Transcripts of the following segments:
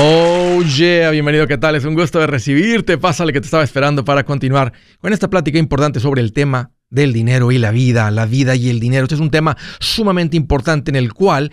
Oh yeah, bienvenido, ¿qué tal? Es un gusto de recibirte. Pásale que te estaba esperando para continuar con esta plática importante sobre el tema del dinero y la vida, la vida y el dinero. Este es un tema sumamente importante en el cual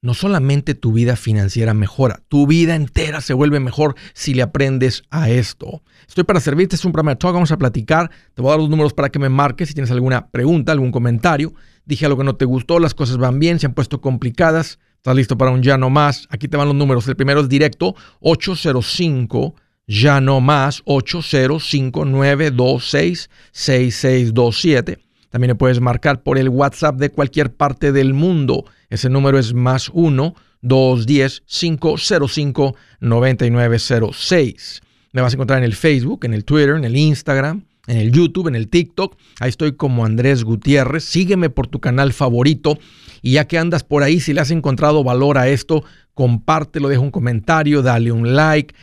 no solamente tu vida financiera mejora, tu vida entera se vuelve mejor si le aprendes a esto. Estoy para servirte, es un programa de vamos a platicar. Te voy a dar los números para que me marques si tienes alguna pregunta, algún comentario. Dije algo que no te gustó, las cosas van bien, se han puesto complicadas ¿Estás listo para un ya no más? Aquí te van los números. El primero es directo, 805 ya no más, 805-926-6627. También le puedes marcar por el WhatsApp de cualquier parte del mundo. Ese número es más 1-210-505-9906. Me vas a encontrar en el Facebook, en el Twitter, en el Instagram, en el YouTube, en el TikTok. Ahí estoy como Andrés Gutiérrez. Sígueme por tu canal favorito. Y ya que andas por ahí, si le has encontrado valor a esto, compártelo, deja un comentario, dale un like,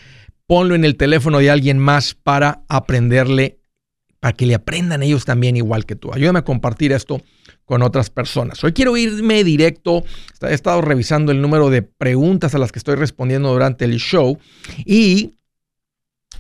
ponlo en el teléfono de alguien más para aprenderle, para que le aprendan ellos también igual que tú. Ayúdame a compartir esto con otras personas. Hoy quiero irme directo. He estado revisando el número de preguntas a las que estoy respondiendo durante el show y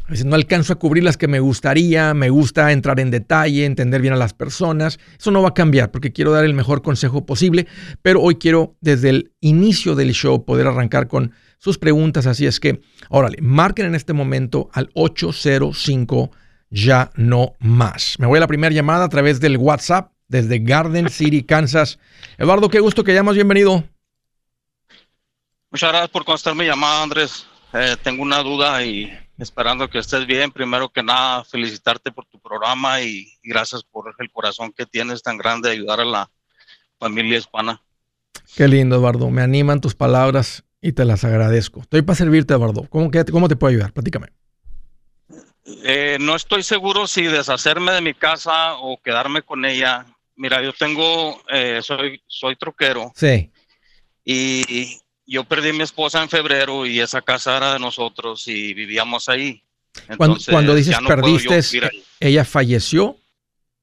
a no alcanzo a cubrir las que me gustaría, me gusta entrar en detalle, entender bien a las personas. Eso no va a cambiar porque quiero dar el mejor consejo posible, pero hoy quiero desde el inicio del show poder arrancar con sus preguntas. Así es que, órale, marquen en este momento al 805 ya no más. Me voy a la primera llamada a través del WhatsApp desde Garden City, Kansas. Eduardo, qué gusto que llamas, bienvenido. Muchas gracias por contestar mi llamada, Andrés. Eh, tengo una duda y esperando que estés bien. Primero que nada, felicitarte por tu programa y, gracias por el corazón que tienes tan grande de ayudar a la familia hispana. Qué lindo, Eduardo. Me animan tus palabras y te las agradezco. Estoy para servirte, Eduardo. ¿Cómo, cómo te puedo ayudar? Platícame. Eh, no estoy seguro si deshacerme de mi casa o quedarme con ella. Mira, yo tengo, eh, soy, soy troquero. Sí. Y yo perdí a mi esposa en febrero y esa casa era de nosotros y vivíamos ahí. cuando, dices perdiste, ¿ella falleció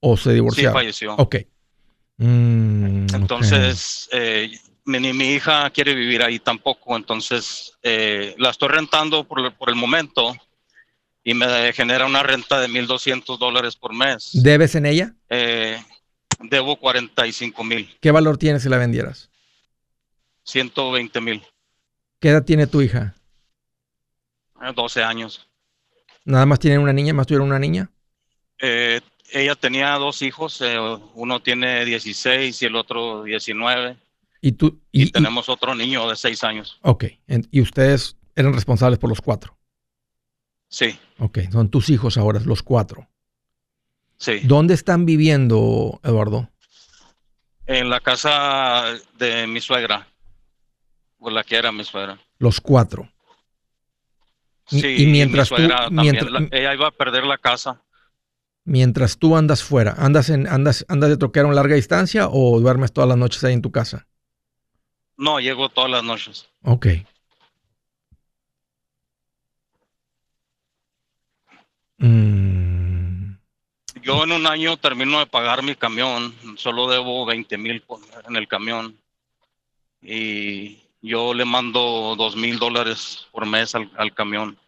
o se divorció? Sí, falleció. Ok. Mm, entonces, eh, ni mi hija quiere vivir ahí tampoco, entonces eh, la estoy rentando por, por, el momento y me genera una renta de 1.200 dólares por mes. ¿Debes en ella? Eh, debo 45 mil. ¿Qué valor tiene si la vendieras? 120 mil. ¿Qué edad tiene tu hija? 12 años. ¿Nada más tienen una niña? ¿Más tuvieron una niña? Eh, ella tenía dos hijos, eh, uno tiene 16 y el otro 19. ¿Y tú? Y, tenemos otro niño de 6 años. Ok, ¿y ustedes eran responsables por los cuatro? Sí. Ok, son tus hijos ahora, los cuatro. Sí. ¿Dónde están viviendo, Eduardo? En la casa de mi suegra por la que era mi suegra. Los cuatro. Sí, y mientras tú, mientras, ella iba a perder la casa. Mientras tú andas fuera, ¿andas, en, andas, andas de troquero en larga distancia o duermes todas las noches ahí en tu casa? No, llego todas las noches. Ok. Mm. Yo en un año termino de pagar mi camión, solo debo 20 mil en el camión. Y yo le mando dos mil dólares por mes al, camión.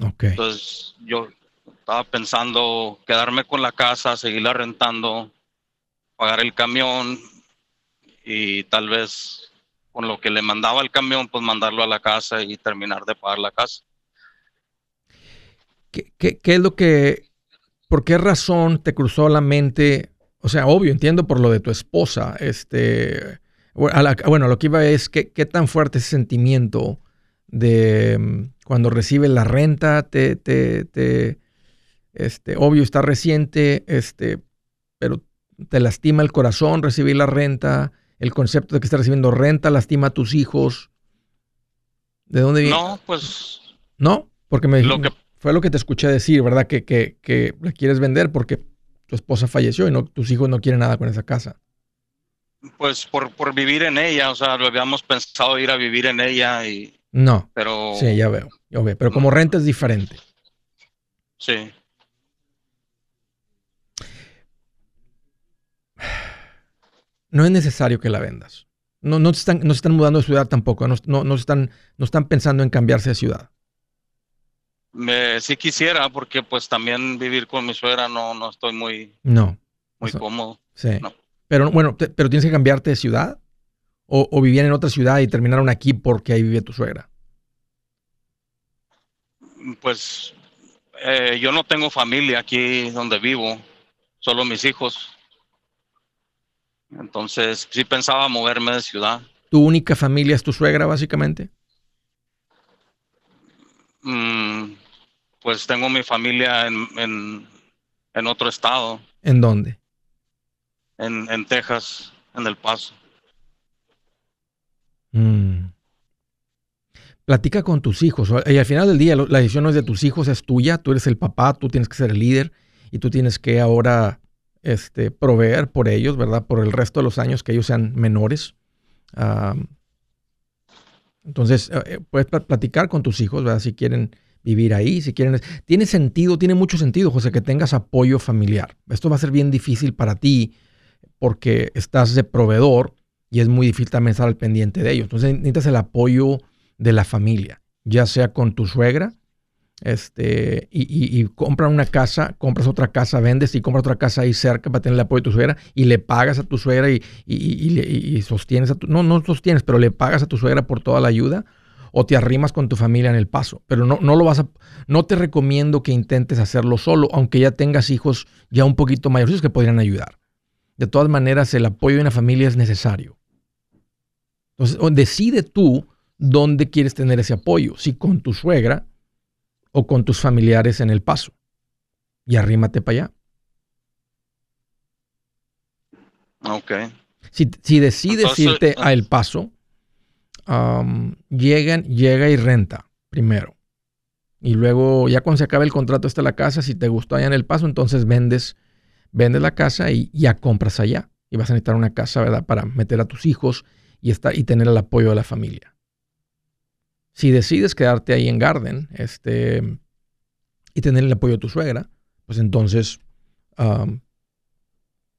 Okay. Entonces yo estaba pensando quedarme con la casa, seguirla rentando, pagar el camión y tal vez con lo que le mandaba el camión, pues mandarlo a la casa y terminar de pagar la casa. ¿Qué, qué, qué es lo que, por qué razón te cruzó la mente? O sea, obvio, entiendo por lo de tu esposa, este, bueno, lo que iba es que, qué tan fuerte ese sentimiento de mm, cuando recibe la renta, te, te, te, este, obvio está reciente, este, pero te lastima el corazón recibir la renta, el concepto de que estás recibiendo renta lastima a tus hijos. ¿De dónde viene? No, pues. No, porque me lo que... fue lo que te escuché decir, ¿verdad? Que, que, que la quieres vender porque tu esposa falleció y no, tus hijos no quieren nada con esa casa pues por, por vivir en ella, o sea, lo habíamos pensado ir a vivir en ella y... No. Pero... Sí, ya veo, ya veo. Pero como renta es diferente. Sí. No es necesario que la vendas. No, no, se están, no están mudando de ciudad tampoco, no, no, están, no están pensando en cambiarse de ciudad. Me, sí quisiera, porque pues también vivir con mi suegra no, no estoy muy, no, muy cómodo. Sí. Pero bueno, pero tienes que cambiarte de ciudad o, o vivían en otra ciudad y terminaron aquí porque ahí vive tu suegra. Pues eh, yo no tengo familia aquí donde vivo, solo mis hijos. Entonces sí pensaba moverme de ciudad. ¿Tu única familia es tu suegra, básicamente? Mm, pues tengo mi familia en, en, otro estado. ¿En dónde? En, en Texas, en El Paso. Mm. Platica con tus hijos. Y al final del día, la decisión no es de tus hijos, es tuya. Tú eres el papá, tú tienes que ser el líder y tú tienes que ahora este, proveer por ellos, ¿verdad? Por el resto de los años que ellos sean menores. entonces, eh, eh, puedes platicar con tus hijos, ¿verdad? Si quieren vivir ahí, si quieren... Tiene sentido, tiene mucho sentido, José, que tengas apoyo familiar. Esto va a ser bien difícil para ti porque estás de proveedor y es muy difícil también estar al pendiente de ellos. Entonces necesitas el apoyo de la familia, ya sea con tu suegra, este, y, y, compran una casa, compras otra casa, vendes y compras otra casa ahí cerca para tener el apoyo de tu suegra y le pagas a tu suegra y, y sostienes a tu, no, no sostienes, pero le pagas a tu suegra por toda la ayuda o te arrimas con tu familia en el paso. Pero no, no lo vas a, no te recomiendo que intentes hacerlo solo, aunque ya tengas hijos ya un poquito mayores que podrían ayudar. De todas maneras, el apoyo de una familia es necesario. Entonces, decide tú dónde quieres tener ese apoyo, si con tu suegra o con tus familiares en el paso. Y arrímate para allá. Ok. Si, decides irte a El Paso, llegan, llega y renta primero. Y luego, ya cuando se acabe el contrato está la casa, si te gustó allá en El Paso, entonces vendes, vendes la casa y ya compras allá. Y vas a necesitar una casa, ¿verdad? Para meter a tus hijos y, estar, y tener el apoyo de la familia. Si decides quedarte ahí en Garden este, y tener el apoyo de tu suegra, pues entonces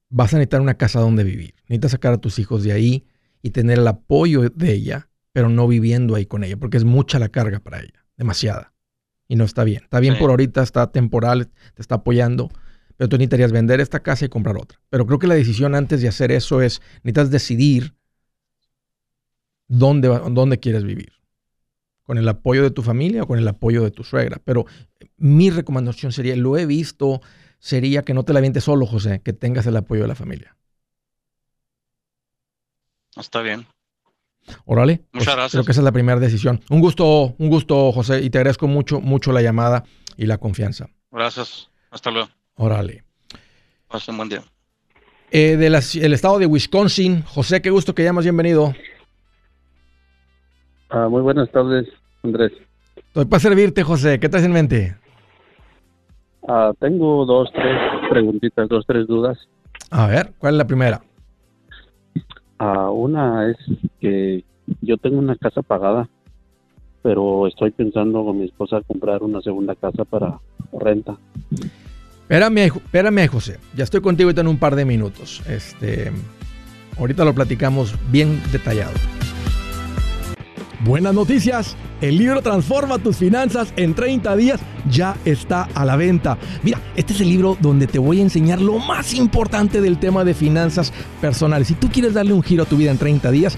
vas a necesitar una casa donde vivir. Necesitas sacar a tus hijos de ahí y tener el apoyo de ella, pero no viviendo ahí con ella, porque es mucha la carga para ella, demasiada. Y no está bien. Está bien por ahorita, está temporal, te está apoyando, pero tú necesitarías vender esta casa y comprar otra. Pero creo que la decisión antes de hacer eso es, necesitas decidir dónde, dónde quieres vivir con el apoyo de tu familia o con el apoyo de tu suegra. Pero mi recomendación sería, lo he visto, sería que no te la vientes solo, José, que tengas el apoyo de la familia. Está bien. Órale. Muchas pues, gracias. Creo que esa es la primera decisión. Un gusto, un gusto, José, y te agradezco mucho, mucho la llamada y la confianza. Gracias. Hasta luego. Órale. Pase un buen día. Eh, del estado de Wisconsin, José, qué gusto que llamas, bienvenido. Ah, muy buenas tardes, Andrés. Estoy para servirte, José. ¿Qué traes en mente? Ah, tengo dos, tres preguntitas, dos, tres dudas. A ver, ¿cuál es la primera? Ah, una es que yo tengo una casa pagada, pero estoy pensando con mi esposa comprar una segunda casa para renta. Espérame, espérame, José. Ya estoy contigo en un par de minutos. Este, ahorita lo platicamos bien detallado. Buenas noticias. El libro Transforma tus finanzas en 30 días ya está a la venta. Mira, este es el libro donde te voy a enseñar lo más importante del tema de finanzas personales. Si tú quieres darle un giro a tu vida en 30 días,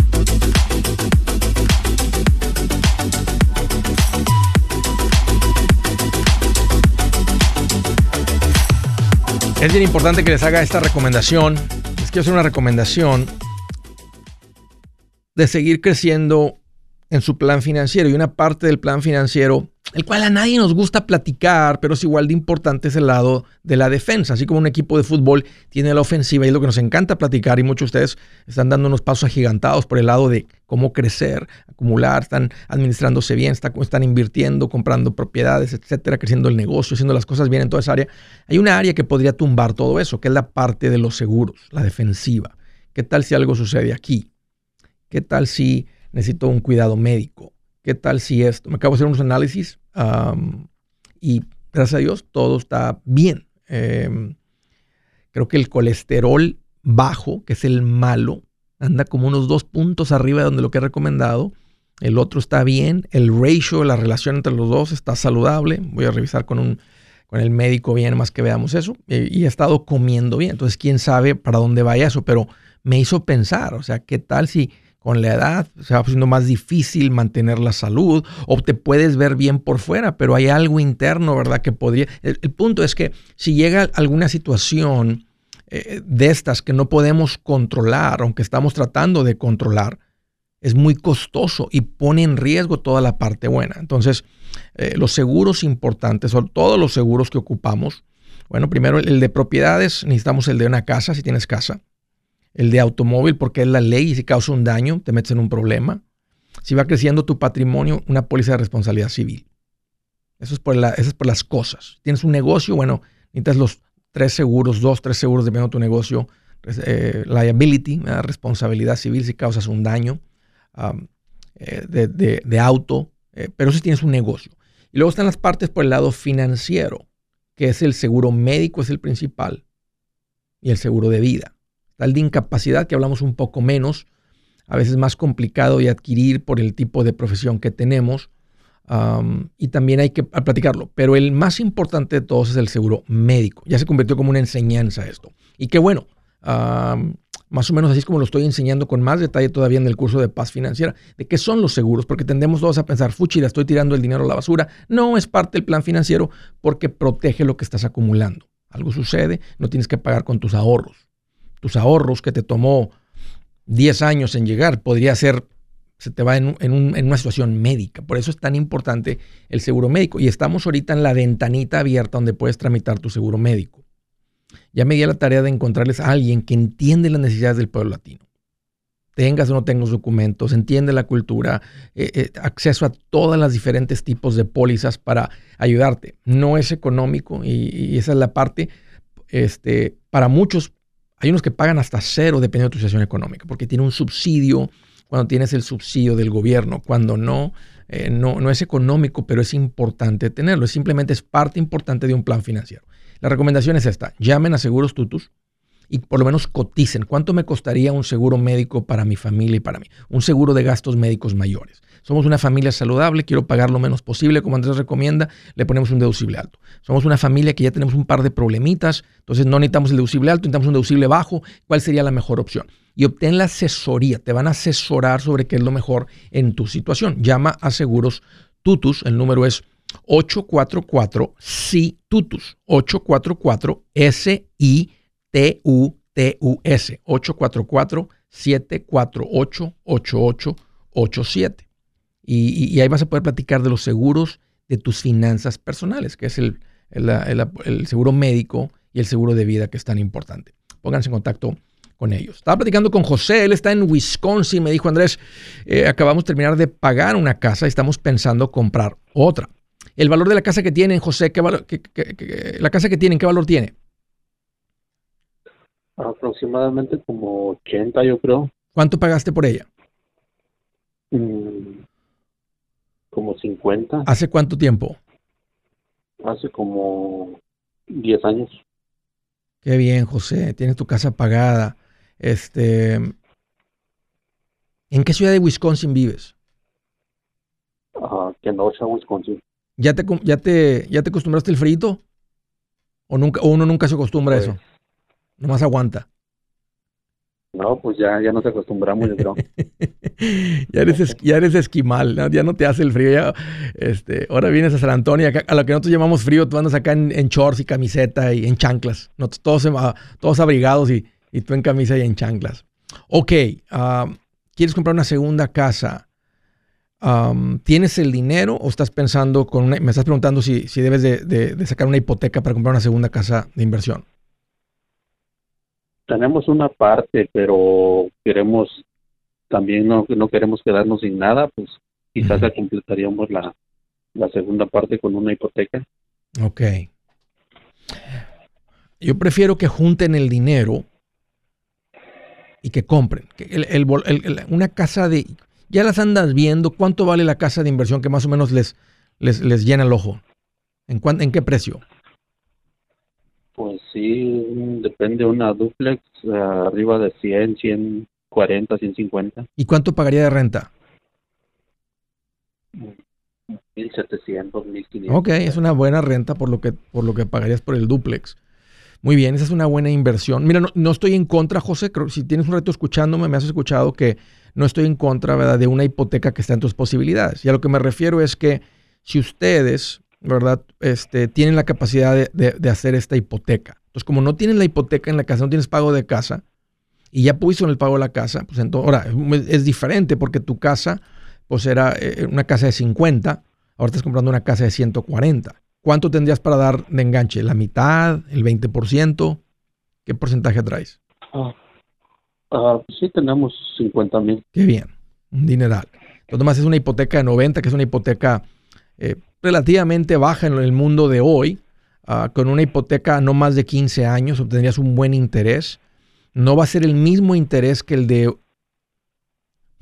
Es bien importante que les haga esta recomendación. Les quiero hacer una recomendación de seguir creciendo en su plan financiero. Y una parte del plan financiero, el cual a nadie nos gusta platicar, pero es igual de importante, es el lado de la defensa. Así como un equipo de fútbol tiene la ofensiva y es lo que nos encanta platicar. Y muchos de ustedes están dando unos pasos agigantados por el lado de cómo crecer, acumular, están administrándose bien, están invirtiendo, comprando propiedades, etcétera, creciendo el negocio, haciendo las cosas bien en toda esa área. Hay una área que podría tumbar todo eso, que es la parte de los seguros, la defensiva. ¿Qué tal si algo sucede aquí? ¿Qué tal si necesito un cuidado médico? ¿Qué tal si esto? Me acabo de hacer unos análisis y gracias a Dios todo está bien. Em, creo que el colesterol bajo, que es el malo, anda como unos dos puntos arriba de donde lo que he recomendado. El otro está bien, el ratio, la relación entre los dos está saludable. Voy a revisar con, un, con el médico bien más que veamos eso. Y, he estado comiendo bien. Entonces, quién sabe para dónde vaya eso, pero me hizo pensar, o sea, ¿qué tal si con la edad se va haciendo más difícil mantener la salud o te puedes ver bien por fuera, pero hay algo interno, ¿verdad? Que podría... el punto es que si llega alguna situación eh, de estas que no podemos controlar, aunque estamos tratando de controlar, es muy costoso y pone en riesgo toda la parte buena. Entonces, eh, los seguros importantes, son todos los seguros que ocupamos, bueno, primero el de propiedades, necesitamos el de una casa, si tienes casa. El de automóvil, porque es la ley y si causa un daño, te metes en un problema. Si va creciendo tu patrimonio, una póliza de responsabilidad civil. Eso es por, por las cosas. tienes un negocio, bueno, necesitas los tres seguros, dos, tres seguros dependiendo de tu negocio, eh, liability, responsabilidad civil si causas un daño eh, de, auto, eh, pero si tienes un negocio. Y luego están las partes por el lado financiero, que es el seguro médico, es el principal, y el seguro de vida. El de incapacidad, que hablamos un poco menos, a veces más complicado de adquirir por el tipo de profesión que tenemos y también hay que platicarlo. Pero el más importante de todos es el seguro médico. Ya se convirtió como una enseñanza esto. Y qué bueno, más o menos así es como lo estoy enseñando con más detalle todavía en el curso de paz financiera, de qué son los seguros, porque tendemos todos a pensar, fuchi, estoy tirando el dinero a la basura. No es parte del plan financiero porque protege lo que estás acumulando. Algo sucede, no tienes que pagar con tus ahorros. Tus ahorros que te tomó 10 años en llegar, podría ser se te va en, una situación médica. Por eso es tan importante el seguro médico. Y estamos ahorita en la ventanita abierta donde puedes tramitar tu seguro médico. Ya me di la tarea de encontrarles a alguien que entiende las necesidades del pueblo latino. Tengas o no tengas documentos, entiende la cultura, eh, eh, acceso a todas las diferentes tipos de pólizas para ayudarte. No es económico y, esa es la parte. Este, para muchos, hay unos que pagan hasta cero dependiendo de tu situación económica, porque tiene un subsidio cuando tienes el subsidio del gobierno, cuando no, eh, no, no es económico, pero es importante tenerlo. Simplemente es parte importante de un plan financiero. La recomendación es esta, llamen a Seguros Tutus y por lo menos coticen. ¿Cuánto me costaría un seguro médico para mi familia y para mí? Un seguro de gastos médicos mayores. Somos una familia saludable, quiero pagar lo menos posible, como Andrés recomienda, le ponemos un deducible alto. Somos una familia que ya tenemos un par de problemitas, entonces no necesitamos el deducible alto, necesitamos un deducible bajo. ¿Cuál sería la mejor opción? y obtén la asesoría. Te van a asesorar sobre qué es lo mejor en tu situación. Llama a Seguros Tutus. El número es 844 si Tutus. 844 S I T U T U S. 844 748 88 888 y, ahí vas a poder platicar de los seguros de tus finanzas personales, que es el, el, seguro médico y el seguro de vida que es tan importante. Pónganse en contacto con ellos. Estaba platicando con José, él está en Wisconsin, me dijo Andrés, eh, acabamos de terminar de pagar una casa y estamos pensando comprar otra. El valor de la casa que tienen, José, ¿qué valor, la casa que tienen, ¿qué valor tiene? Aproximadamente como 80, yo creo. ¿Cuánto pagaste por ella? Mm, como 50. ¿Hace cuánto tiempo? Hace como 10 años. Qué bien, José. Tienes tu casa pagada. Este, ¿En qué ciudad de Wisconsin vives? Uh, Kenosha, Wisconsin. ¿Ya te, ya te, ya te acostumbraste al frito? ¿O, nunca, o uno nunca se acostumbra a eso? Pues Nomás aguanta. No, pues ya, ya nos acostumbramos, yo creo. ya, eres, ya eres esquimal, ya no te hace el frío. Ya, este, ahora vienes a San Antonio, a lo que nosotros llamamos frío, tú andas acá en, shorts y camiseta y en chanclas. todos, todos abrigados y, tú en camisa y en chanclas. Ok, ¿quieres comprar una segunda casa? ¿Tienes el dinero o estás pensando con me estás preguntando si, si debes de sacar una hipoteca para comprar una segunda casa de inversión? Tenemos una parte, pero queremos también no, no queremos quedarnos sin nada, pues quizás ya completaríamos la, la segunda parte con una hipoteca. Ok. Yo prefiero que junten el dinero y que compren. Que el, una casa de... Ya las andas viendo. ¿Cuánto vale la casa de inversión que más o menos les, les, les llena el ojo? ¿En, ¿En qué precio? Pues sí, depende una duplex eh, arriba de 100, 140, 150. ¿Y cuánto pagaría de renta? 1700, 1500. Ok, es una buena renta por lo que por lo que pagarías por el duplex. Muy bien, esa es una buena inversión. Mira, no, estoy en contra, José, creo, si tienes un reto escuchándome, me has escuchado que no estoy en contra, ¿verdad?, de una hipoteca que está en tus posibilidades. Y a lo que me refiero es que si ustedes ¿verdad? Este, tienen la capacidad de, hacer esta hipoteca. Entonces, como no tienen la hipoteca en la casa, no tienes pago de casa, y ya pudiste el pago de la casa, pues entonces, ahora, es, diferente porque tu casa, pues era eh, una casa de 50, ahora estás comprando una casa de 140. ¿Cuánto tendrías para dar de enganche? ¿La mitad? ¿El 20%? ¿Qué porcentaje traes? Ah, ah, sí, tenemos 50 mil. Qué bien, un dineral. Entonces, más es una hipoteca de 90, que es una hipoteca eh, relativamente baja en el mundo de hoy. Ah, con una hipoteca no más de 15 años obtendrías un buen interés. No va a ser el mismo interés que el de...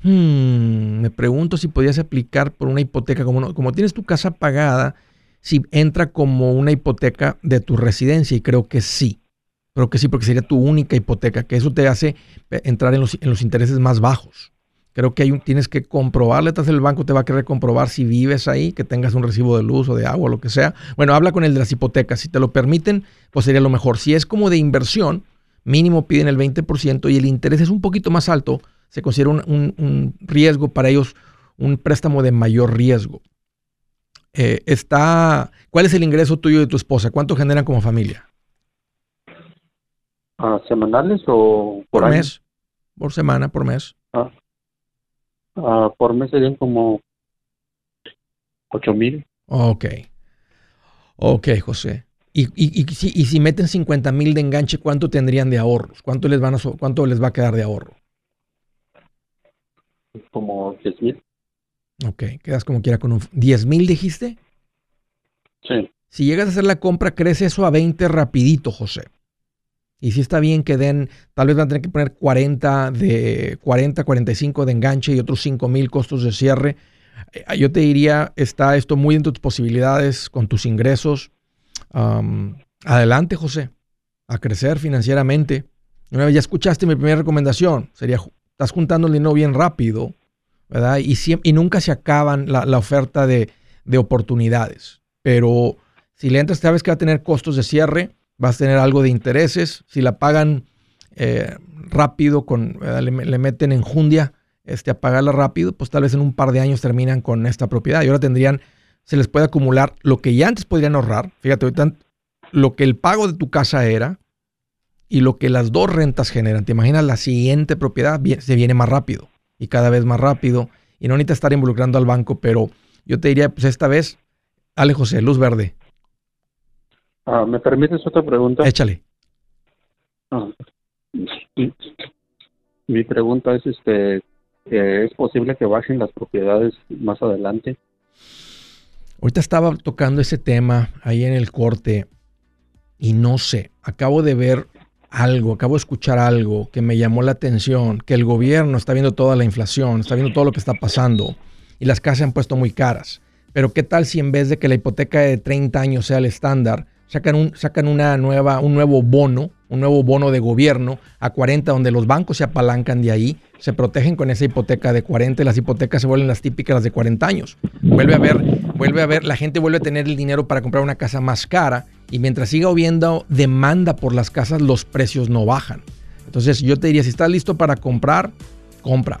Hmm, me pregunto si podías aplicar por una hipoteca como, como tienes tu casa pagada, si entra como una hipoteca de tu residencia y creo que sí. Creo que sí, porque sería tu única hipoteca, que eso te hace eh, entrar en los, en los intereses más bajos. Creo que hay un, tienes que comprobarle, entonces el banco te va a querer comprobar si vives ahí, que tengas un recibo de luz o de agua, o lo que sea. Bueno, habla con el de las hipotecas. Si te lo permiten, pues sería lo mejor. Si es como de inversión, mínimo piden el 20% y el interés es un poquito más alto, se considera un, riesgo para ellos, un préstamo de mayor riesgo. Eh, está, ¿Cuál es el ingreso tuyo de tu esposa? ¿Cuánto generan como familia? ¿Semanales o por, mes? Por semana, por mes. Ah, Ah, por mes serían como 8 mil. Ok. Ok, José. Y, y, y, si, y si meten 50 mil de enganche, ¿cuánto tendrían de ahorros? ¿Cuánto les, van a, ¿Cuánto les va a quedar de ahorro? Como 10 mil. Ok, quedas como quiera con un... ¿10 mil dijiste? Sí. Si llegas a hacer la compra, crece eso a 20 rapidito, José. Y si está bien que den, tal vez van a tener que poner 40 de 40, 45 de enganche y otros 5 mil costos de cierre. Eh, yo te diría, está esto muy de tus posibilidades, con tus ingresos. adelante, José, a crecer financieramente. Una vez ya escuchaste mi primera recomendación, sería, estás juntando el dinero bien rápido, ¿verdad? Y, y nunca se acaban la, oferta de, de, oportunidades. Pero si le entras, sabes que va a tener costos de cierre, vas a tener algo de intereses. Si la pagan eh, rápido, con, le, meten enjundia este, a pagarla rápido, pues tal vez en un par de años terminan con esta propiedad. Y ahora tendrían, se les puede acumular lo que ya antes podrían ahorrar. Fíjate, ahorita lo que el pago de tu casa era y lo que las dos rentas generan. Te imaginas la siguiente propiedad se viene más rápido y cada vez más rápido y no necesitas estar involucrando al banco, pero yo te diría, pues esta vez, Ale José, luz verde. Ah, ¿Me permites otra pregunta? Échale. Ah, mi pregunta es, este, ¿es posible que bajen las propiedades más adelante? Ahorita estaba tocando ese tema ahí en el corte y no sé, acabo de ver algo, acabo de escuchar algo que me llamó la atención, que el gobierno está viendo toda la inflación, está viendo todo lo que está pasando y las casas se han puesto muy caras. Pero ¿qué tal si en vez de que la hipoteca de 30 años sea el estándar, sacan, un, sacan una nueva, un nuevo bono, un nuevo bono de gobierno a 40 donde los bancos se apalancan de ahí, se protegen con esa hipoteca de 40 y las hipotecas se vuelven las típicas de 40 años. Vuelve a ver, vuelve a ver, la gente vuelve a tener el dinero para comprar una casa más cara y mientras siga habiendo demanda por las casas, los precios no bajan. Entonces yo te diría, si estás listo para comprar, compra.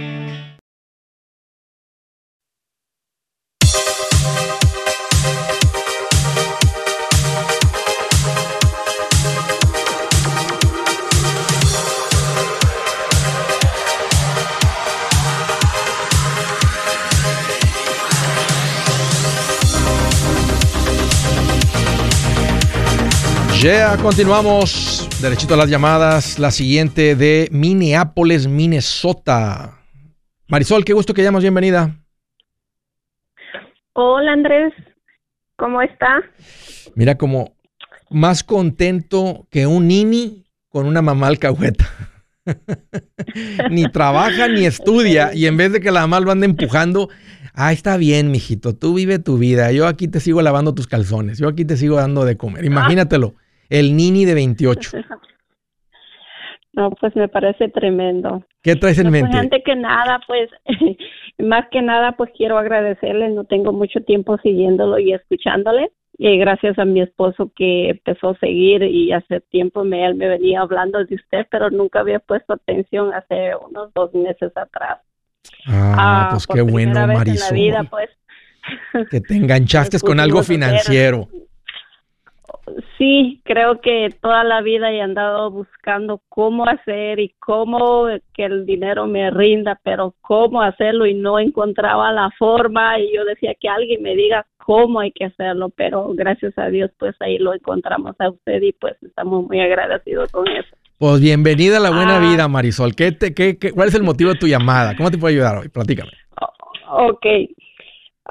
Ya continuamos. Derechito a las llamadas. La siguiente de Minneapolis, Minnesota. Marisol, qué gusto que llamas. Bienvenida. Hola Andrés, ¿cómo está? Mira, como más contento que un nini con una mamá alcahueta. ni trabaja ni estudia y en vez de que la mamá lo ande empujando, ah, está bien, mijito, tú vive tu vida, yo aquí te sigo lavando tus calzones, yo aquí te sigo dando de comer. Imagínatelo el Nini de 28. No, pues me parece tremendo. ¿Qué traes en pues, mente? antes que nada, pues, más que nada, pues quiero agradecerle. No tengo mucho tiempo siguiéndolo y escuchándole. Y gracias a mi esposo que empezó a seguir y hace tiempo me, él me venía hablando de usted, pero nunca había puesto atención hace unos dos meses atrás. Ah, ah pues qué bueno, Marisol. Vida, pues, que te enganchaste con algo financiero sí, creo que toda la vida he andado buscando cómo hacer y cómo que el dinero me rinda, pero cómo hacerlo y no encontraba la forma y yo decía que alguien me diga cómo hay que hacerlo, pero gracias a Dios pues ahí lo encontramos a usted y pues estamos muy agradecidos con eso. Pues bienvenida a la buena ah. vida, Marisol. ¿Qué te, qué, ¿Cuál es el motivo de tu llamada? ¿Cómo te puedo ayudar hoy? Platícame. Ok,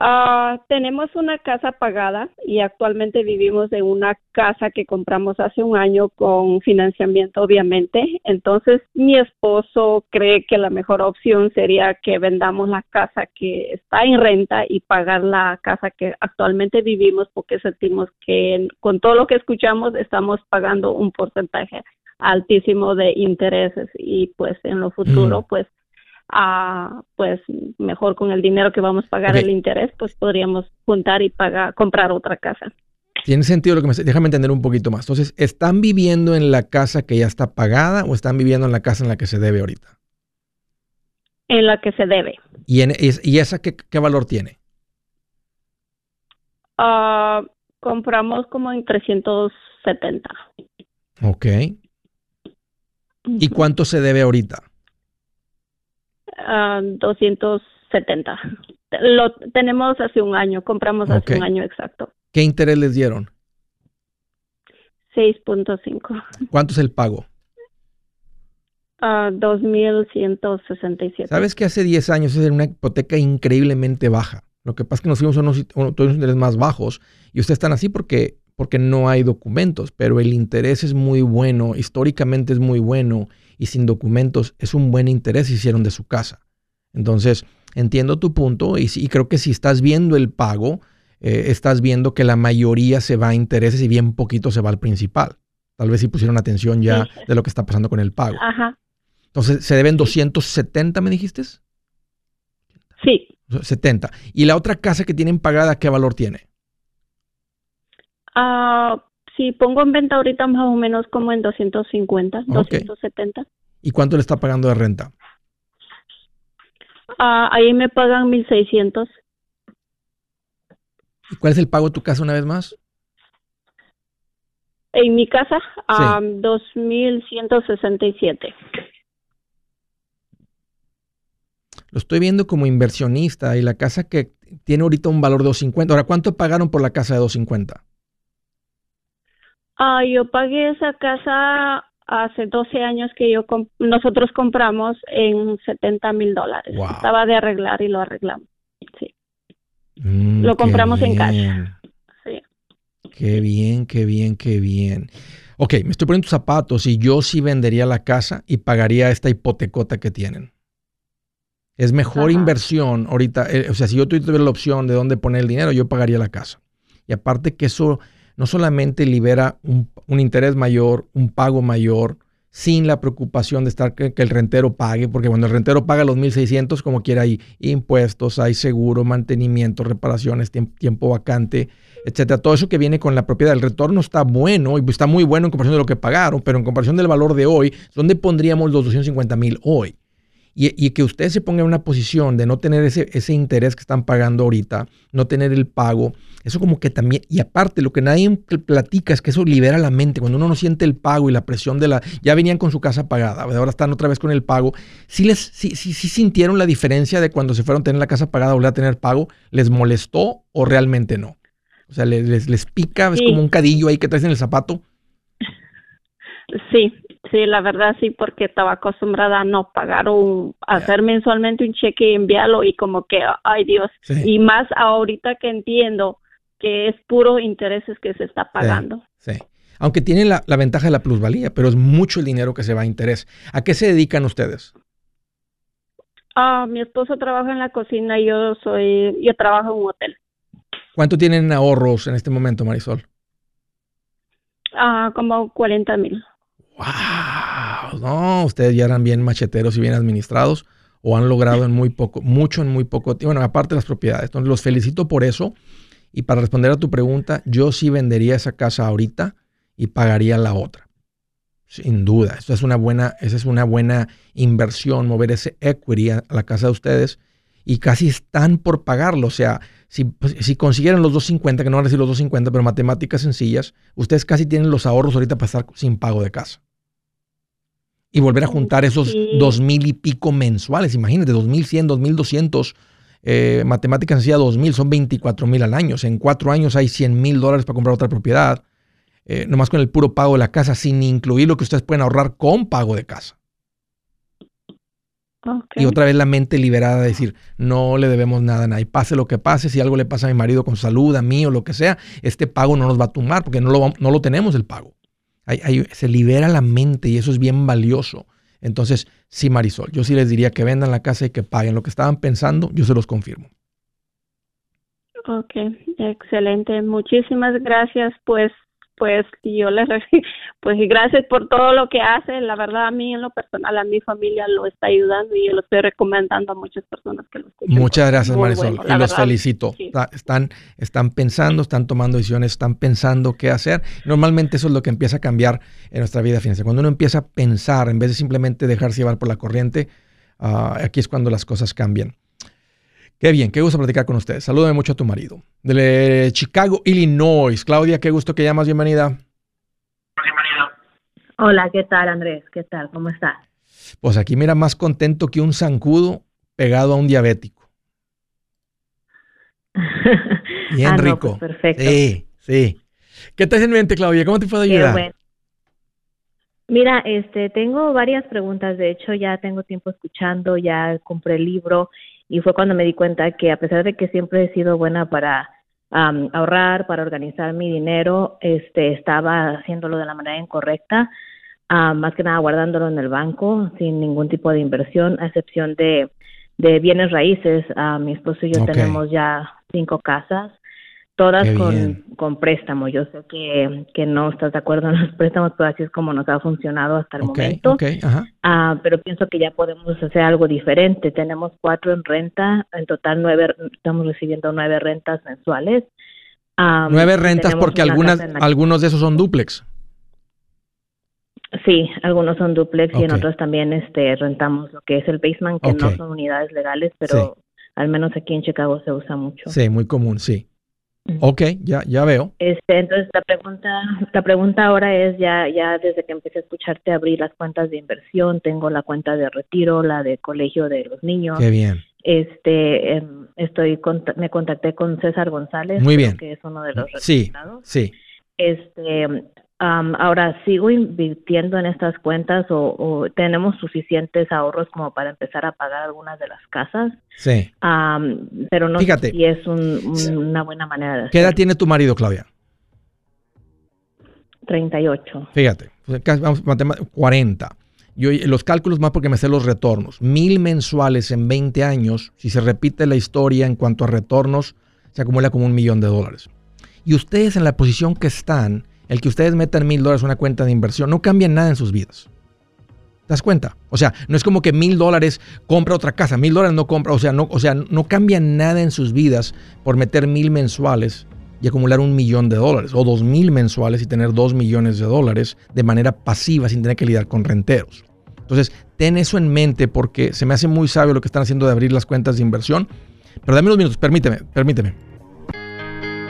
Ah, tenemos una casa pagada y actualmente vivimos en una casa que compramos hace un año con financiamiento, obviamente. Entonces, mi esposo cree que la mejor opción sería que vendamos la casa que está en renta y pagar la casa que actualmente vivimos porque sentimos que con todo lo que escuchamos estamos pagando un porcentaje altísimo de intereses y pues en lo futuro, mm. pues a pues mejor con el dinero que vamos a pagar el interés, pues podríamos juntar y pagar, comprar otra casa. Tiene sentido lo que me déjame entender un poquito más. Entonces, ¿están viviendo en la casa que ya está pagada o están viviendo en la casa en la que se debe ahorita? En la que se debe. ¿Y, en, y esa qué, valor tiene? Ah, compramos como en 370. Ok. ¿Y cuánto se debe ahorita? 270. Lo tenemos hace un año, compramos hace un año exacto. ¿Qué interés les dieron? 6.5. ¿Cuánto es el pago? Uh, 2.167. ¿Sabes que hace 10 años era una hipoteca increíblemente baja? Lo que pasa es que nos fuimos a unos, unos intereses más bajos y ustedes están así porque, porque no hay documentos, pero el interés es muy bueno, históricamente es muy bueno y sin documentos es un buen interés hicieron de su casa. Entonces, entiendo tu punto y, y creo que si estás viendo el pago, eh, estás viendo que la mayoría se va a intereses y bien poquito se va al principal. Tal vez si pusieron atención ya de lo que está pasando con el pago. Ajá. Entonces, ¿se deben 270, me dijiste? Sí. 70. ¿Y la otra casa que tienen pagada, qué valor tiene? Ah, si pongo en venta ahorita más o menos como en 250, 270. ¿Y cuánto le está pagando de renta? Ah, ahí me pagan 1600. ¿Y cuál es el pago de tu casa una vez más? En mi casa, a 2167. Lo estoy viendo como inversionista y la casa que tiene ahorita un valor de 250. Ahora, ¿cuánto pagaron por la casa de 250? Ah, yo pagué esa casa hace 12 años que yo nosotros compramos en 70 mil dólares. Estaba de arreglar y lo arreglamos. Sí. Mm, lo compramos en casa. Sí. Qué bien, qué bien, qué bien. Ok, me estoy poniendo tus zapatos y yo sí vendería la casa y pagaría esta hipotecota que tienen. Es mejor inversión ahorita. Eh, o sea, si yo tuviera la opción de dónde poner el dinero, yo pagaría la casa. Y aparte que eso no solamente libera un, interés mayor, un pago mayor, sin la preocupación de estar que, el rentero pague, porque cuando el rentero paga los 1.600, como quiera, hay impuestos, hay seguro, mantenimiento, reparaciones, tiempo, vacante, etcétera. Todo eso que viene con la propiedad. El retorno está bueno y está muy bueno en comparación de lo que pagaron, pero en comparación del valor de hoy, ¿dónde pondríamos los 250 mil hoy? Y, que usted se ponga en una posición de no tener ese, ese interés que están pagando ahorita, no tener el pago, eso como que también, y aparte lo que nadie platica es que eso libera la mente, cuando uno no siente el pago y la presión de la, ya venían con su casa pagada, ahora están otra vez con el pago, si les, sí, sí, sintieron la diferencia de cuando se fueron a tener la casa pagada o volver a tener pago, ¿les molestó o realmente no? O sea, les, les, pica, es como un cadillo ahí que traes en el zapato. Sí, Sí, la verdad sí, porque estaba acostumbrada a no pagar o hacer mensualmente un cheque y enviarlo y como que, ay Dios, y más ahorita que entiendo que es puro intereses que se está pagando. Sí. Aunque tiene la, ventaja de la plusvalía, pero es mucho el dinero que se va a interés. ¿A qué se dedican ustedes? Ah, mi esposo trabaja en la cocina y yo soy, yo trabajo en un hotel. ¿Cuánto tienen ahorros en este momento, Marisol? Ah, como 40 mil wow, no, ustedes ya eran bien macheteros y bien administrados o han logrado en muy poco, mucho en muy poco tiempo, bueno, aparte de las propiedades. Entonces, los felicito por eso. Y para responder a tu pregunta, yo sí vendería esa casa ahorita y pagaría la otra. Sin duda, eso es una buena, esa es una buena inversión, mover ese equity a la casa de ustedes y casi están por pagarlo. O sea, si, pues, si consiguieran los 250, que no van a decir los 250, pero matemáticas sencillas, ustedes casi tienen los ahorros ahorita para estar sin pago de casa y volver a juntar esos dos mil y pico mensuales. Imagínate, dos mil cien, dos mil doscientos. Eh, matemáticas hacía dos mil, son 24 mil al año. en cuatro años hay 100 mil dólares para comprar otra propiedad. Eh, nomás con el puro pago de la casa, sin incluir lo que ustedes pueden ahorrar con pago de casa. Y otra vez la mente liberada de decir, no le debemos nada a nadie. Pase lo que pase, si algo le pasa a mi marido con salud, a mí o lo que sea, este pago no nos va a tumbar porque no lo, no lo tenemos el pago se libera la mente y eso es bien valioso. Entonces, sí, Marisol, yo sí les diría que vendan la casa y que paguen lo que estaban pensando, yo se los confirmo. Ok, excelente. Muchísimas gracias. Pues pues yo les pues gracias por todo lo que hacen. La verdad a mí en lo personal a mi familia lo está ayudando y yo lo estoy recomendando a muchas personas que lo escuchen. Muchas gracias Marisol y los felicito. Están están pensando, están tomando decisiones, están pensando qué hacer. Normalmente eso es lo que empieza a cambiar en nuestra vida financiera. Cuando uno empieza a pensar en vez de simplemente dejarse llevar por la corriente, ah, aquí es cuando las cosas cambian. Qué bien, qué gusto platicar con ustedes. Salúdame mucho a tu marido. De Chicago, Illinois. Claudia, qué gusto que llamas. Bienvenida. Hola, ¿qué tal Andrés? ¿Qué tal? ¿Cómo estás? Pues aquí mira más contento que un zancudo pegado a un diabético. Bien ah, pues rico. perfecto. Sí, sí. ¿Qué te hace en mente, Claudia? ¿Cómo te puedo ayudar? Mira, este, tengo varias preguntas. De hecho, ya tengo tiempo escuchando, ya compré el libro Y fue cuando me di cuenta que a pesar de que siempre he sido buena para ahorrar, para organizar mi dinero, este, estaba haciéndolo de la manera incorrecta, más que nada guardándolo en el banco sin ningún tipo de inversión, a excepción de, de bienes raíces. Ah, mi esposo y yo tenemos ya cinco casas, todas con, con préstamo. Yo sé que, que no estás de acuerdo en los préstamos, pero así es como nos ha funcionado hasta el Ok, momento. ok, ajá. Ah, pero pienso que ya podemos hacer algo diferente. Tenemos cuatro en renta, en total nueve, estamos recibiendo nueve rentas mensuales. Ah, Nueve rentas porque una algunas, algunos de esos son duplex. Sí, algunos son duplex y en otros también este no lo que es el basement, que no son unidades legales, pero al menos aquí en Chicago se usa mucho. Sí, muy común, sí. Ok, ya, ya veo. Este, entonces la pregunta, la pregunta ahora es ya, ya desde que empecé a escucharte abrir las cuentas de inversión, tengo la cuenta de retiro, la de colegio de los niños. Qué bien. Este, em, estoy, cont- me contacté con César González, Muy bien. que es uno de los Sí, sí. Este, am, ahora sigo invirtiendo en estas cuentas o, o tenemos suficientes ahorros como para empezar a pagar algunas de las casas, Sí. pero no Fíjate. sé si es un- un- una buena manera de ¿Qué edad tiene tu marido, Claudia? 38. Fíjate, pues, casi vamos, matema- 40. Yo, los cálculos más porque me sé los retornos. Mil mensuales en 20 años, si se repite la historia en cuanto a retornos, se acumula como un millón de dólares. Y ustedes en la posición que están, el que ustedes metan mil dólares en una cuenta de inversión, no cambia nada en sus vidas. ¿Te das cuenta? O sea, no es como que mil dólares compra otra casa, mil dólares no compra, o sea, no, o sea, no cambia nada en sus vidas por meter mil mensuales y acumular un millón de dólares, o dos mil mensuales y tener dos millones de dólares de manera pasiva sin tener que lidiar con renteros. Entonces, ten eso en mente porque se me hace muy sabio lo que están haciendo de abrir las cuentas de inversión. Pero dame unos minutos, permíteme, permíteme.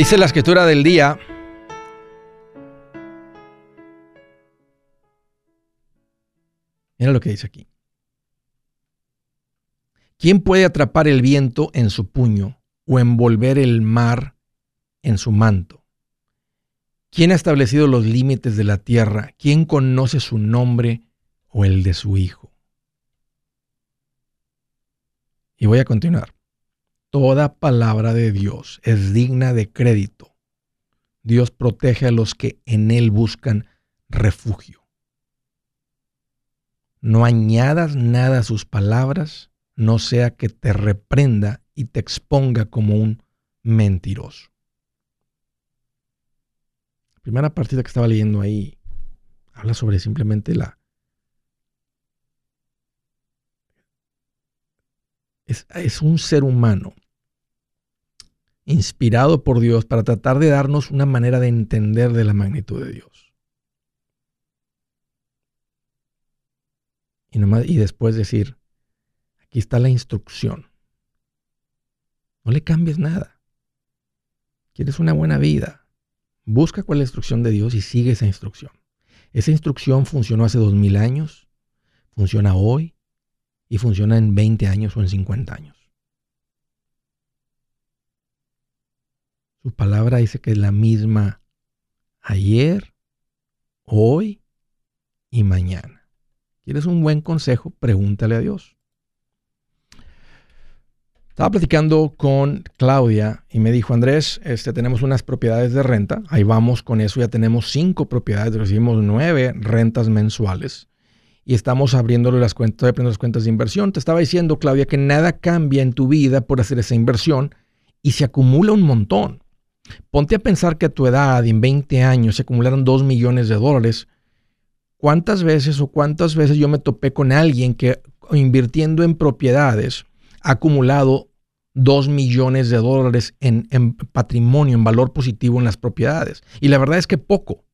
Dice la escritura del día. Mira lo que dice aquí. ¿Quién puede atrapar el viento en su puño o envolver el mar en su manto? ¿Quién ha establecido los límites de la tierra? ¿Quién conoce su nombre o el de su hijo? Y voy a continuar. Toda palabra de Dios es digna de crédito. Dios protege a los que en Él buscan refugio. No añadas nada a sus palabras, no sea que te reprenda y te exponga como un mentiroso. La primera partida que estaba leyendo ahí habla sobre simplemente la... Es, es un ser humano inspirado por Dios para tratar de darnos una manera de entender de la magnitud de Dios. Y, después decir, aquí está la instrucción. No le cambies nada. ¿Quieres una buena vida? Busca cuál la instrucción de Dios y sigue esa instrucción. Esa instrucción funcionó hace dos mil años, funciona hoy y funciona en 20 años o en 50 años. Su palabra dice que es la misma ayer, hoy y mañana. ¿Quieres un buen consejo? Pregúntale a Dios. Estaba platicando con Claudia y me dijo, Andrés, este, tenemos unas propiedades de renta, ahí vamos con eso, ya tenemos cinco propiedades, recibimos nueve rentas mensuales y estamos abriéndole las cuentas, las cuentas de inversión. Te estaba diciendo, Claudia, que nada cambia en tu vida por hacer esa inversión y se acumula un montón. Ponte a pensar que a tu edad, en 20 años, se acumularon 2 millones de dólares. ¿Cuántas veces o cuántas veces yo me topé con alguien que invirtiendo en propiedades ha acumulado 2 millones de dólares en, en, patrimonio, en valor positivo en las propiedades? Y la verdad es que poco,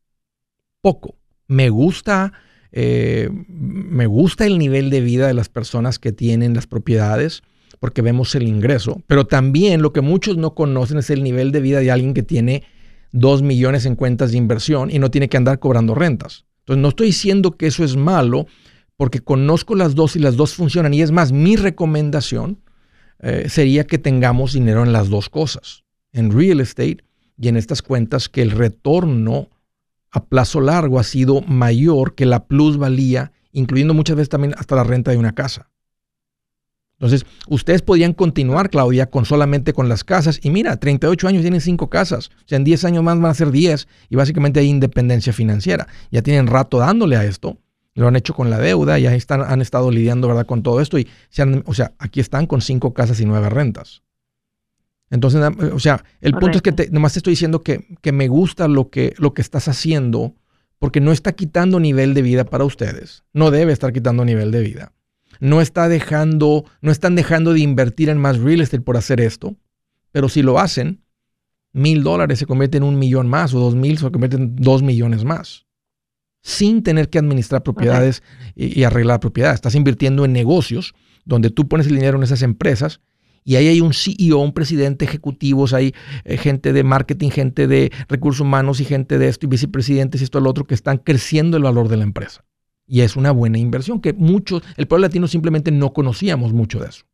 poco. Me gusta, eh, me gusta el nivel de vida de las personas que tienen las propiedades porque vemos el ingreso, pero también lo que muchos no conocen es el nivel de vida de alguien que tiene 2 millones en cuentas de inversión y no tiene que andar cobrando rentas. Entonces no estoy diciendo que eso es malo porque conozco las dos y las dos funcionan y es más, mi recomendación eh, sería que tengamos dinero en las dos cosas, en real estate y en estas cuentas que el retorno a plazo largo ha sido mayor que la plusvalía, incluyendo muchas veces también hasta la renta de una casa. Entonces, ustedes podían continuar, Claudia, con solamente con las casas. Y mira, 38 años tienen 5 casas. O sea, en 10 años más van a ser 10. Y básicamente hay independencia financiera. Ya tienen rato dándole a esto. Lo han hecho con la deuda. Ya están, han estado lidiando, ¿verdad?, con todo esto. Y se o sea, aquí están con 5 casas y 9 rentas. Entonces, o sea, el punto es que te, nomás te estoy diciendo que, que me gusta lo que, lo que estás haciendo porque no está quitando nivel de vida para ustedes. No debe estar quitando nivel de vida no está dejando, no están dejando de invertir en más real estate por hacer esto, pero si lo hacen, mil dólares se convierten en un millón más o dos mil se convierten en dos millones más, sin tener que administrar propiedades y, arreglar propiedades. Estás invirtiendo en negocios donde tú pones el dinero en esas empresas y ahí hay un CEO, un presidente, ejecutivos, hay eh, gente de marketing, gente de recursos humanos y gente de esto y vicepresidentes y esto y lo otro que están creciendo el valor de la empresa. Y es una buena inversión que muchos, el pueblo latino simplemente no conocíamos mucho de eso.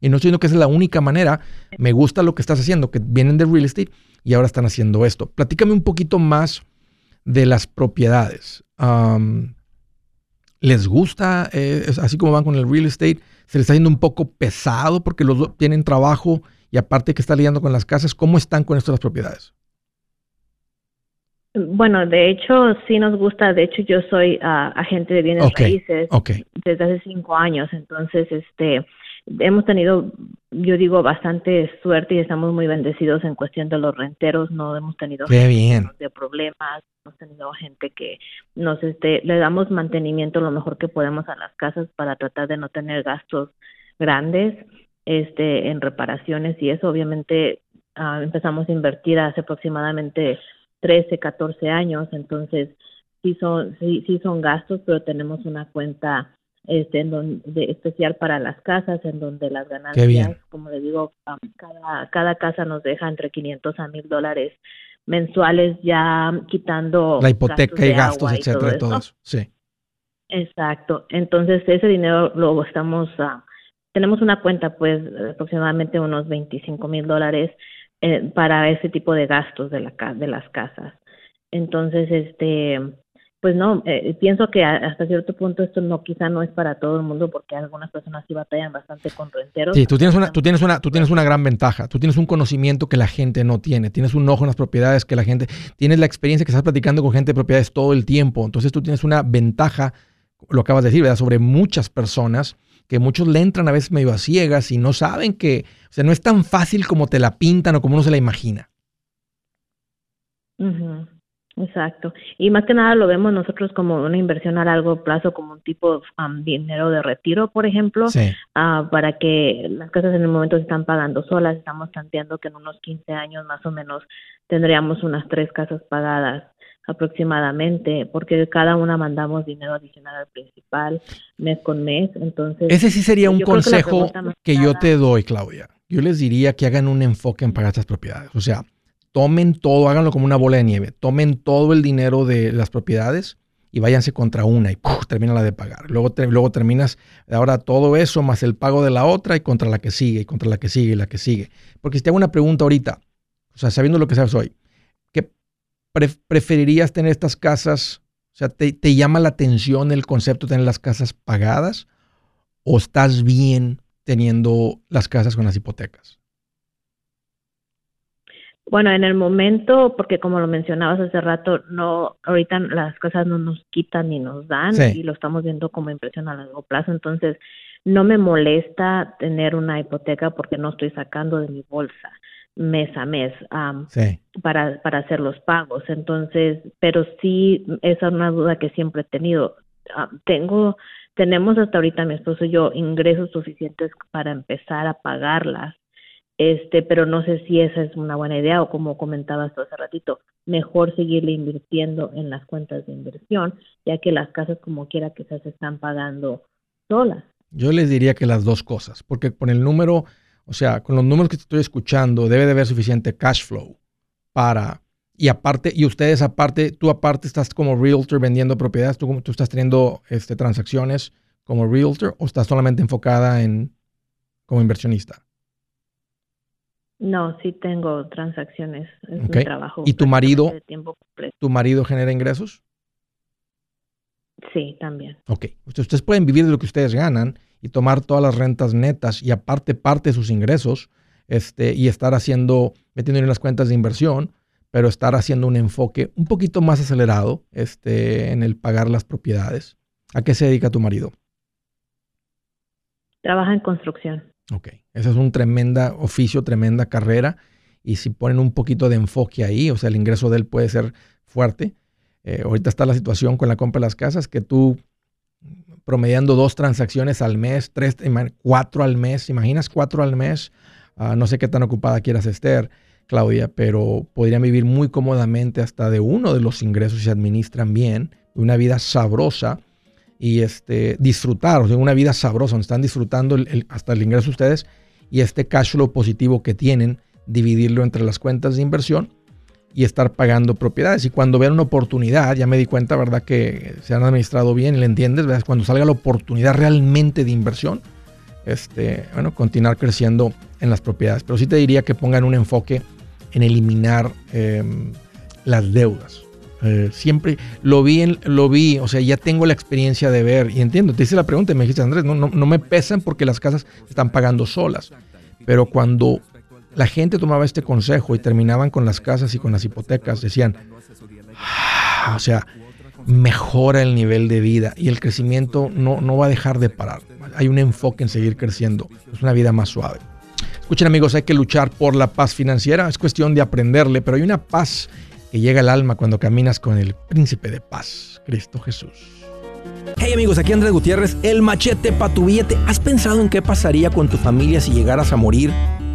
Y no estoy diciendo que esa es la única manera. Me gusta lo que estás haciendo, que vienen de real estate y ahora están haciendo esto. Platícame un poquito más de las propiedades. ¿Les gusta, eh, así como van con el real estate? ¿Se les está yendo un poco pesado porque los tienen trabajo y aparte que está lidiando con las casas? ¿Cómo están con esto las propiedades? Bueno, de hecho, sí nos gusta. De hecho, yo soy ah, agente de bienes raíces desde hace cinco años. Entonces, este, hemos tenido, yo digo, bastante suerte y estamos muy bendecidos en cuestión de los renteros. No hemos tenido de problemas. Hemos tenido gente que nos, este, le damos mantenimiento lo mejor que podemos a las casas para tratar de no tener gastos grandes, este, en reparaciones y eso. Obviamente, ah, empezamos a invertir hace aproximadamente 13, 14 años, entonces sí son, sí, sí son gastos, pero tenemos una cuenta este, en donde, especial para las casas, en donde las ganancias, como le digo, cada, cada casa nos deja entre 500 a 1000 dólares mensuales ya quitando la hipoteca y gastos, etcétera, todo, eso. Sí. Exacto. Entonces ese dinero lo estamos, uh, tenemos una cuenta pues aproximadamente unos 25 mil dólares eh, para ese tipo de gastos de, la, de las casas. Entonces, este, pues no, eh, pienso que hasta cierto punto esto no quizá no es para todo el mundo porque algunas personas sí batallan bastante con renteros. Sí, tú tienes una tú tienes una tú tienes una gran ventaja. Tú tienes un conocimiento que la gente no tiene. Tienes un ojo en las propiedades que la gente tienes la experiencia que estás platicando con gente de propiedades todo el tiempo. Entonces tú tienes una ventaja, lo acabas de decir, ¿verdad? sobre muchas personas que muchos le entran a veces medio a ciegas y no saben que, o sea, no es tan fácil como te la pintan o como uno se la imagina. Exacto. Y más que nada lo vemos nosotros como una inversión a largo plazo, como un tipo de um, dinero de retiro, por ejemplo, ah, para que las casas en el momento se están pagando solas. Estamos tanteando que en unos 15 años más o menos tendríamos unas tres casas pagadas aproximadamente, porque cada una mandamos dinero adicional al principal mes con mes. Entonces, ese sí sería un consejo que, yo te doy, Claudia. Yo les diría que hagan un enfoque en pagar estas propiedades. O sea, tomen todo, háganlo como una bola de nieve. Tomen todo el dinero de las propiedades y váyanse contra una y termina la de pagar. Luego, luego terminas ahora todo eso más el pago de la otra y contra la que sigue y contra la que sigue y la que sigue. Porque si te hago una pregunta ahorita, o sea, sabiendo lo que sabes hoy, preferirías tener estas casas? O sea, te, llama la atención el concepto de tener las casas pagadas? ¿O estás bien teniendo las casas con las hipotecas? Bueno, en el momento, porque como lo mencionabas hace rato, no, ahorita las casas no nos quitan ni nos dan Sí. y lo estamos viendo como inversión a largo plazo, entonces no me molesta tener una hipoteca porque no estoy sacando de mi bolsa mes a mes Sí. para, para hacer los pagos. Entonces, pero sí, esa es una duda que siempre he tenido. Tengo, tenemos hasta ahorita mi esposo y yo ingresos suficientes para empezar a pagarlas este, pero no sé si esa es una buena idea o como comentabas tú hace ratito, mejor seguirle invirtiendo en las cuentas de inversión, ya que las casas como quiera que se están pagando solas. Yo les diría que las dos cosas, porque con el número, o sea, con los números que te estoy escuchando, debe de haber suficiente cash flow para, y aparte, y ustedes aparte, tú aparte estás como realtor vendiendo propiedades, tú, tú estás teniendo este, transacciones como realtor o estás solamente enfocada en como inversionista. No, sí tengo transacciones, es mi trabajo. ¿Y tu marido? ¿Tu marido genera ingresos? Sí, también. Ok. Ustedes, ustedes pueden vivir de lo que ustedes ganan y tomar todas las rentas netas y aparte parte de sus ingresos este, y estar haciendo, metiendo en las cuentas de inversión, pero estar haciendo un enfoque un poquito más acelerado este, en el pagar las propiedades. ¿A qué se dedica tu marido? Trabaja en construcción. Ok. Ese es un tremenda oficio, tremenda carrera. Y si ponen un poquito de enfoque ahí, o sea, el ingreso de él puede ser fuerte. Eh, ahorita está la situación con la compra de las casas que tú promediando dos transacciones al mes, tres, cuatro al mes, ¿imaginas cuatro al mes? Ah, no sé qué tan ocupada quieras estar, Claudia, pero podrían vivir muy cómodamente hasta de uno de los ingresos si administran bien, una vida sabrosa y este, disfrutar, o sea, una vida sabrosa, donde están disfrutando hasta el ingreso ustedes y este cash flow positivo que tienen, dividirlo entre las cuentas de inversión y estar pagando propiedades. Y cuando vean una oportunidad, ya me di cuenta, ¿verdad? Que se han administrado bien y le entiendes, ¿verdad? Cuando salga la oportunidad realmente de inversión, este, bueno, continuar creciendo en las propiedades. Pero sí te diría que pongan un enfoque en eliminar eh, las deudas. Eh, siempre lo vi, en- lo vi, o sea, ya tengo la experiencia de ver y entiendo. Te hice la pregunta y me dijiste, Andrés, no, no, no me pesan porque las casas están pagando solas. Pero cuando la gente tomaba este consejo y terminaban con las casas y con las hipotecas, decían, "Ah", o sea, mejora el nivel de vida y el crecimiento no, no va a dejar de parar. Hay un enfoque en seguir creciendo. Es una vida más suave. Escuchen amigos, hay que luchar por la paz financiera. Es cuestión de aprenderle, pero hay una paz que llega al alma cuando caminas con el príncipe de paz, Cristo Jesús. Hey amigos, aquí Andrés Gutiérrez, el machete para tu billete. ¿Has pensado en qué pasaría con tu familia si llegaras a morir?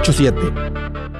8887 844 748 8887